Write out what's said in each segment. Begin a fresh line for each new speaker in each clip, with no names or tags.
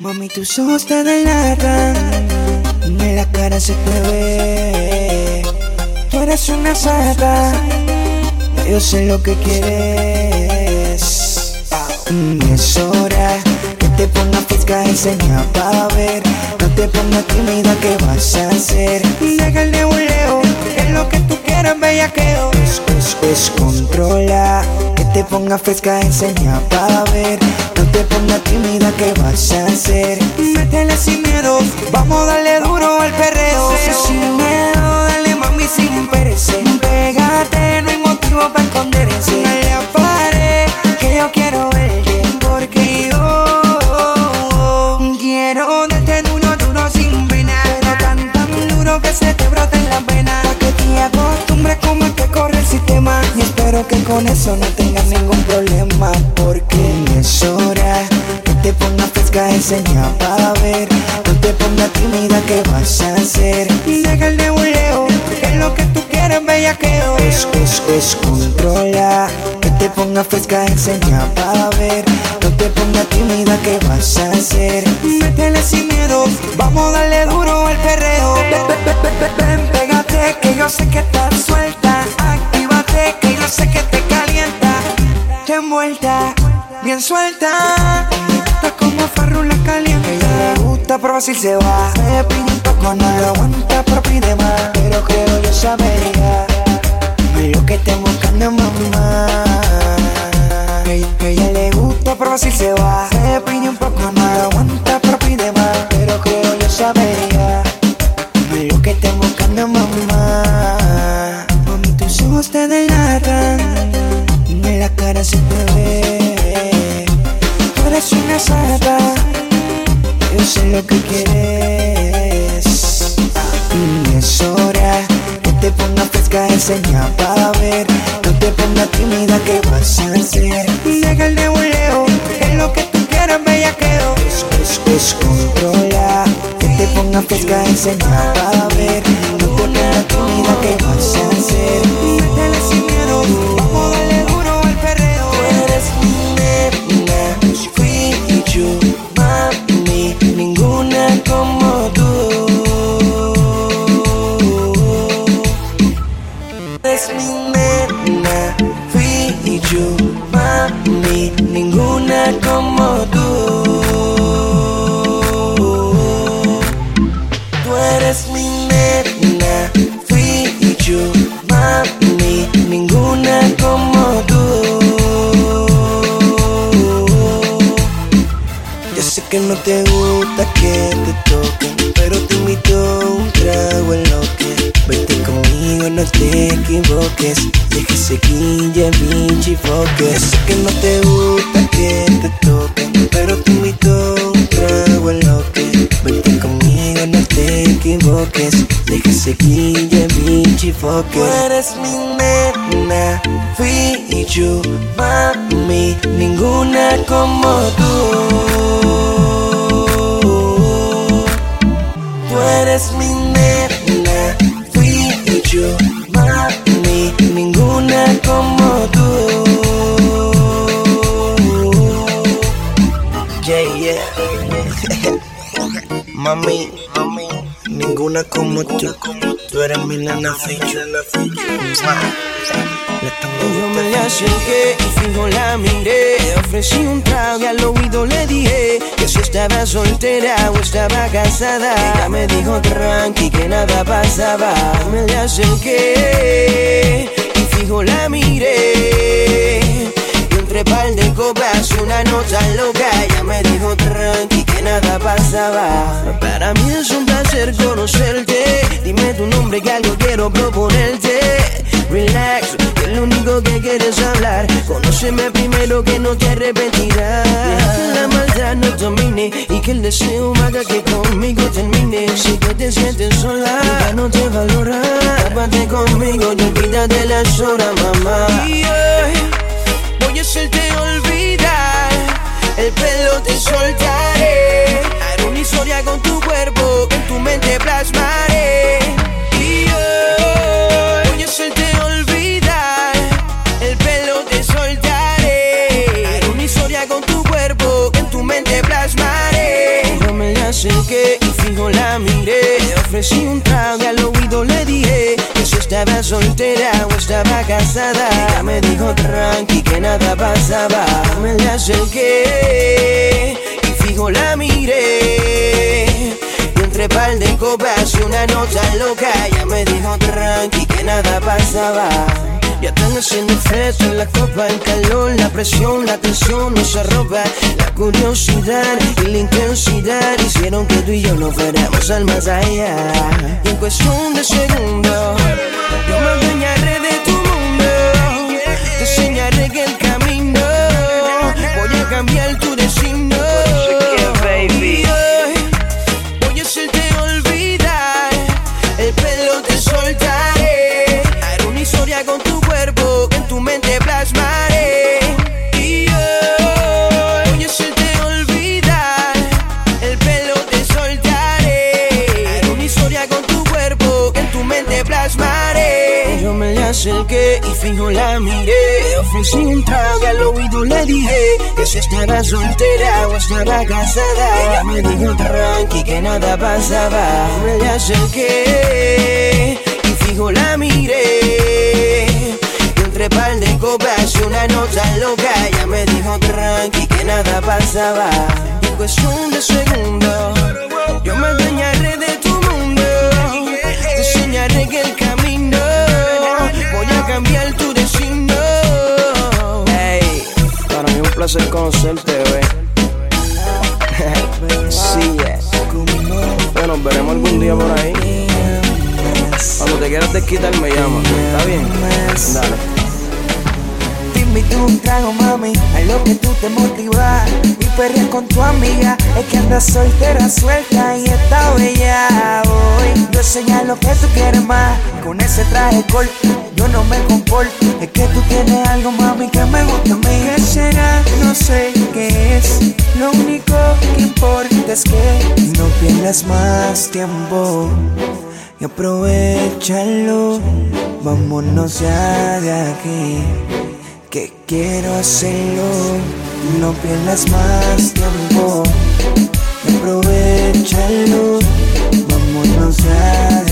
Mami, tus ojos te delatan, en la cara se te ve. Tú eres una sata, yo sé lo que quieres. Mm, es hora que te pongas fresca, enseña para ver. No te pongas tímida, ¿qué vas a hacer? Deja el nebuleo, es lo que tú quieras, bellaqueo. Es, es, es controla, que te pongas fresca, enseña para ver. Te pongas tímida, ¿qué vas a hacer? Métele sin miedo, vamos a darle duro al perreo. Sin miedo, dale mami sin perece. Pégate, no hay motivo para esconderse. Espero que con eso no tengas ningún problema. Porque es hora que te pongas fresca, enseña para ver. No te pongas tímida, ¿qué vas a hacer? Deja el nebuleo, que es lo que tú quieres, bellaqueo. Es, es, es controla, que te pongas fresca, enseña para ver. No te pongas tímida, ¿qué vas a hacer? Métele sin miedo, vamos a darle duro al perreo. Ven, ven, ven, ven, pégate, que yo sé que estás suelta. Actívate, que sé que te calienta. Te envuelta, bien suelta. Está como farrula caliente. Ella le gusta probar si se va. Se pide un poco, no lo aguanta, pero pide más. Pero creo yo sabería. Lo que te buscando, mamá. Ella, ella le gusta probar si se va. Se pide un poco, no lo aguanta, pero pide más. Pero creo yo sabería. Sata. Yo sé lo que quieres. Y es hora que te pongas fresca, enseña para ver. No te pongas tímida, ¿qué vas a hacer? Deja el nebuleo, que es lo que tú quieras, bellaqueo. Es, es controla, que te pongas fresca, enseña para ver. No te pongas tímida, ¿qué vas a hacer? Ninguna como tú. Es mi nena, fui yo, mami, ninguna como tú. Tú eres mi nena, fui yo, mami, ninguna como tú. Yo sé que no te gusta pero te invito un trago en lo que vete conmigo, no te equivoques. Deja pinche foque. Yo sé que no te gusta que te toquen, pero te invito un trago en lo que vete conmigo, no te equivoques. Deja pinche foque. Tú eres mi nena, fui yo, mami, ninguna como tú. Tú eres mi nena, fui yo, mami, ninguna como tú. Yeah, yeah. mami, mami, ninguna como tú. Tú eres mi nena, fui yo.
Yo me acerqué y fijo la miré. Ofrecí un trago y al oído le dije Que si estaba soltera o estaba casada. Ella me dijo tranqui que nada pasaba. Me le acerqué y fijo la miré. Y entre par de copas una nota loca. Ella me dijo tranqui que nada pasaba. Para mí es un placer conocerte Conóceme primero que no te arrepentirás. que la maldad no domine y que el deseo haga que conmigo termine. Si tú te sientes sola, ya no te valora. Tápate conmigo y olvídate las horas, mamá. Y hoy voy a hacerte olvidar. El pelo te soltaré. Ofrecí un trago y al oído le dije que si estaba soltera o estaba casada. Ella me dijo tranqui que nada pasaba. Me la acerqué y fijo la miré. Y entre par de copas una nota loca, ella me dijo tranqui nada pasaba. Ya están haciendo efecto en la copa, el calor, la presión, la tensión nos arroba. La curiosidad y la intensidad hicieron que tú y yo no fuéramos al más allá. Y en cuestión de segundos, yo me adueñaré de tu mundo. Te enseñaré que el camino acerqué y fijo la miré. Ofrecí un trago al oído le dije que si estaba soltera o estaba casada. Ella me dijo tranqui que nada pasaba. Me le acerqué y fijo la miré. Y entre par de copas y una nota loca, ella me dijo tranqui que nada pasaba. Y en cuestión de yo me adueñaré de tu mundo. Te enseñaré que el camino voy a cambiar tu destino. Hey, para mí es un placer conocerte, bebé. sí, yeah. Bueno, nos veremos algún día por ahí. Cuando te quieras desquitar me llama. ¿Está bien? Dale.
Te invito un trago, mami, a lo que tú te motivas Y perreas con tu amiga, es que andas soltera, suelta y está bella Hoy yo señalo que tú quieres más, con ese traje corto yo no me comporto Es que tú tienes algo, mami, que me gusta a mí ¿Qué será? No sé qué es Lo único que importa es que no pierdas más tiempo y aprovechalo. Vámonos ya de aquí, que quiero hacerlo. No pierdas más tiempo y aprovechalo. Vámonos ya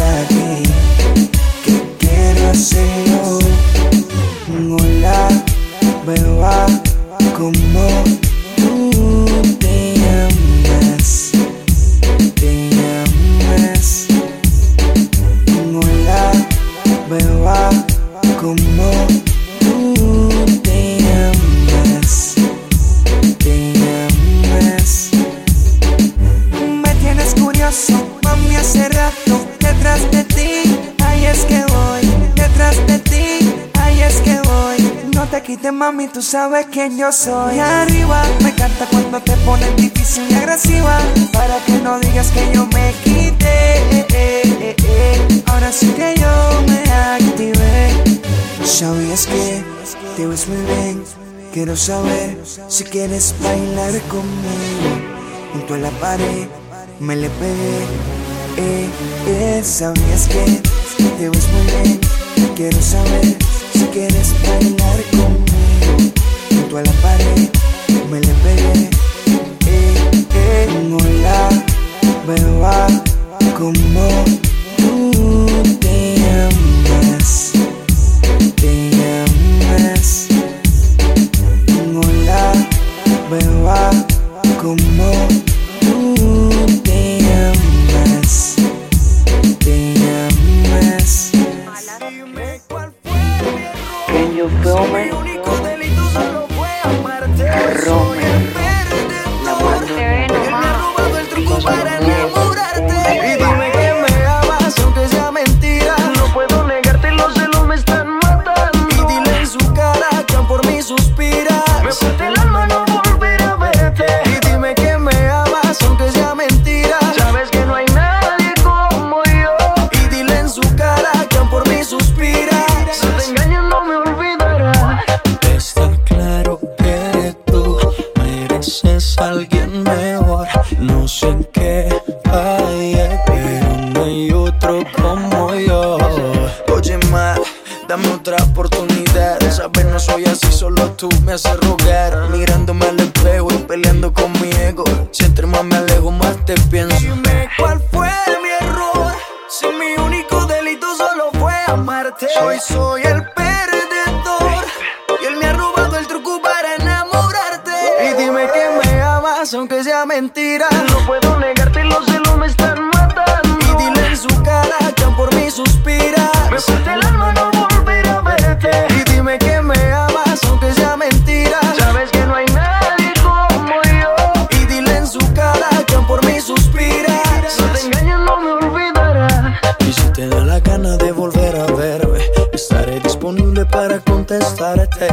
hacerlo. Hola, beba, como tú sabes quién yo soy. Arriba, me encanta cuando te pones difícil y agresiva. Para que no digas que yo me quité. eh, eh, eh, eh. Ahora sí que yo me activé. ¿Sabías que te ves muy bien? Quiero saber si quieres bailar conmigo. Junto a la pared me le pegué. Eh, eh, ¿Sabías que te ves muy bien? Quiero saber si quieres bailar conmigo. Junto a la pared me le pegué. Eh, eh, hola, beba, como
suspiras. Me
Mirándome al espejo y peleando con mi ego. Si entre más me alejo, más te pienso. Dime cuál fue mi error. Si mi único delito solo fue amarte. Hoy soy el perdedor. Y él me ha robado el truco para enamorarte. Y dime que me amas, aunque sea mentira. No puedo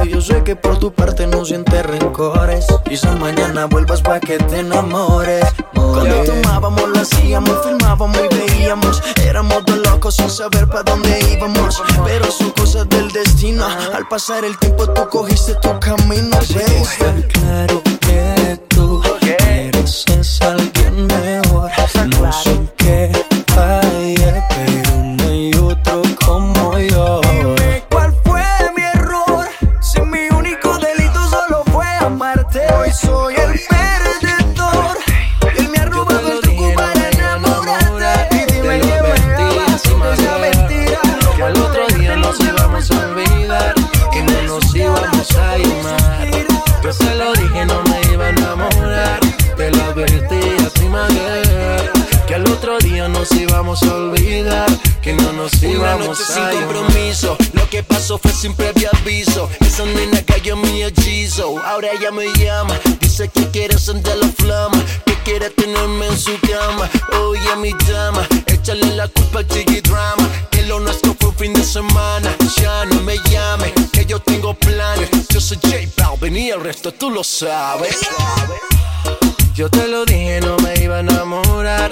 Yo sé que por tu parte no sientes rencores. Quizás mañana vuelvas para que te enamores. Cuando tomábamos, lo hacíamos, filmábamos y veíamos. Éramos dos locos sin saber para dónde íbamos. Pero son cosas del destino. Al pasar el tiempo, tú cogiste tu camino. Está claro que tú mereces a alguien otro
día nos íbamos a olvidar, que no nos
Una
íbamos
noche sin
a llamar.
compromiso, lo que pasó fue sin previo aviso. Esa nena cayó en mi hechizo, ahora ella me llama, dice que quiere encender la flama, que quiere tenerme en su cama. Oye mi dama, échale la culpa al chiqui drama, que lo nuestro fue un fin de semana. Ya no me llame, que yo tengo planes. Yo soy J Balvin y el resto tú lo sabes.
Yo te lo dije, no me iba a enamorar.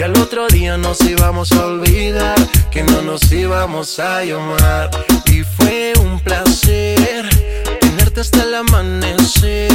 Que al otro día nos íbamos a olvidar, que no nos íbamos a llamar. Y fue un placer tenerte hasta el amanecer.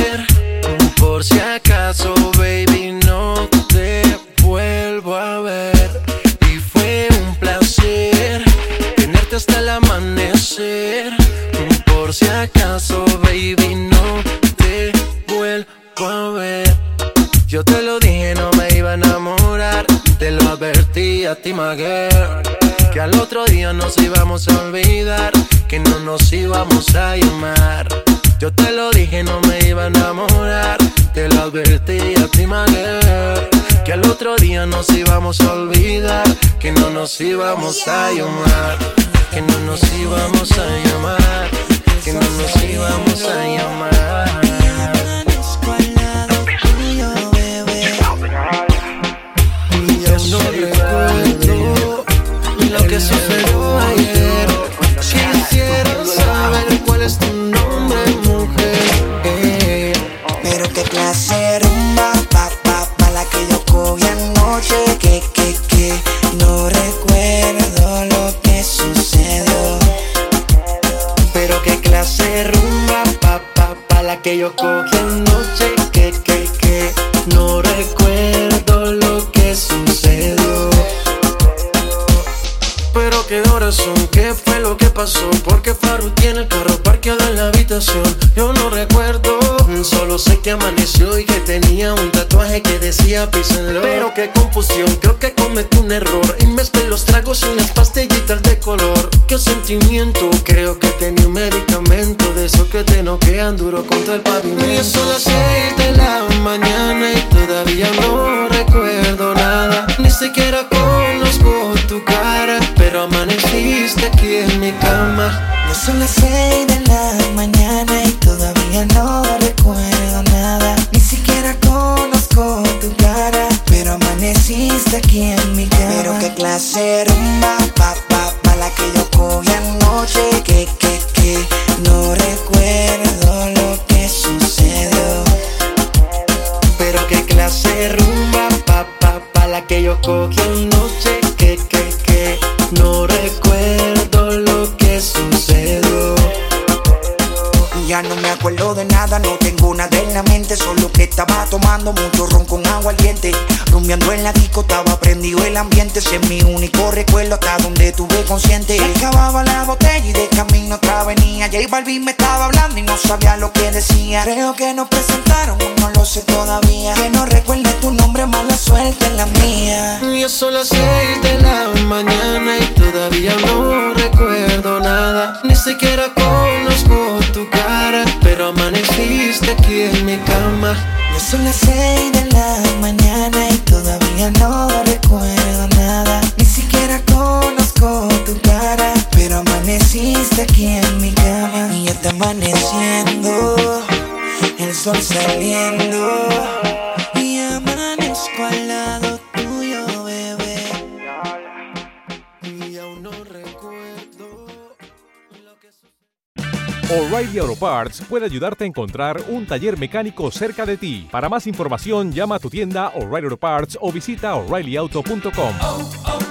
Advertí a ti. Que al otro día nos íbamos a olvidar. Que no nos íbamos a llamar. Que no nos íbamos a llamar. Que no nos íbamos a llamar. No
Pero qué
confusión, creo que cometí un error. Y mezclé los tragos y unas pastillitas de color. Qué sentimiento, creo que tenía un medicamento de eso que te noquean duro contra el pavimento. Y son las seis de la mañana y todavía no recuerdo nada. Ni siquiera conozco tu cara, pero amaneciste aquí en mi cama.
Ya son las seis de la mañana y todavía no hacer rumba, pa, pa, pa, la que yo cogí anoche, que, que, que, no recuerdo lo que sucedió. Pero qué clase rumba, pa, pa, pa, la que yo cogí anoche, que, que, que, no recuerdo lo que sucedió. Ya no me acuerdo de nada, no tengo nada en la mente, solo que estaba tomando mucho ron con agua al diente Rumbeando en la disco, estaba prendido el ambiente, se me donde tuve consciente. Se acababa la botella y de camino otra venía. J Balvin me estaba hablando y no sabía lo que decía. Creo que nos presentaron, no lo sé todavía. Que no recuerde tu nombre, mala suerte en la mía.
Ya son las seis de la mañana y todavía no recuerdo nada. Ni siquiera conozco tu cara, pero amaneciste aquí en mi cama.
Ya son las seis de la mañana y todavía no recuerdo tu cara, pero amaneciste aquí en mi cama. Y ya está amaneciendo, el sol saliendo. Y amanezco al lado tuyo, bebé.
Y aún no recuerdo lo que
O'Reilly Auto Parts puede ayudarte a encontrar un taller mecánico cerca de ti. Para más información, llama a tu tienda O'Reilly Auto Parts o visita oreillyauto.com.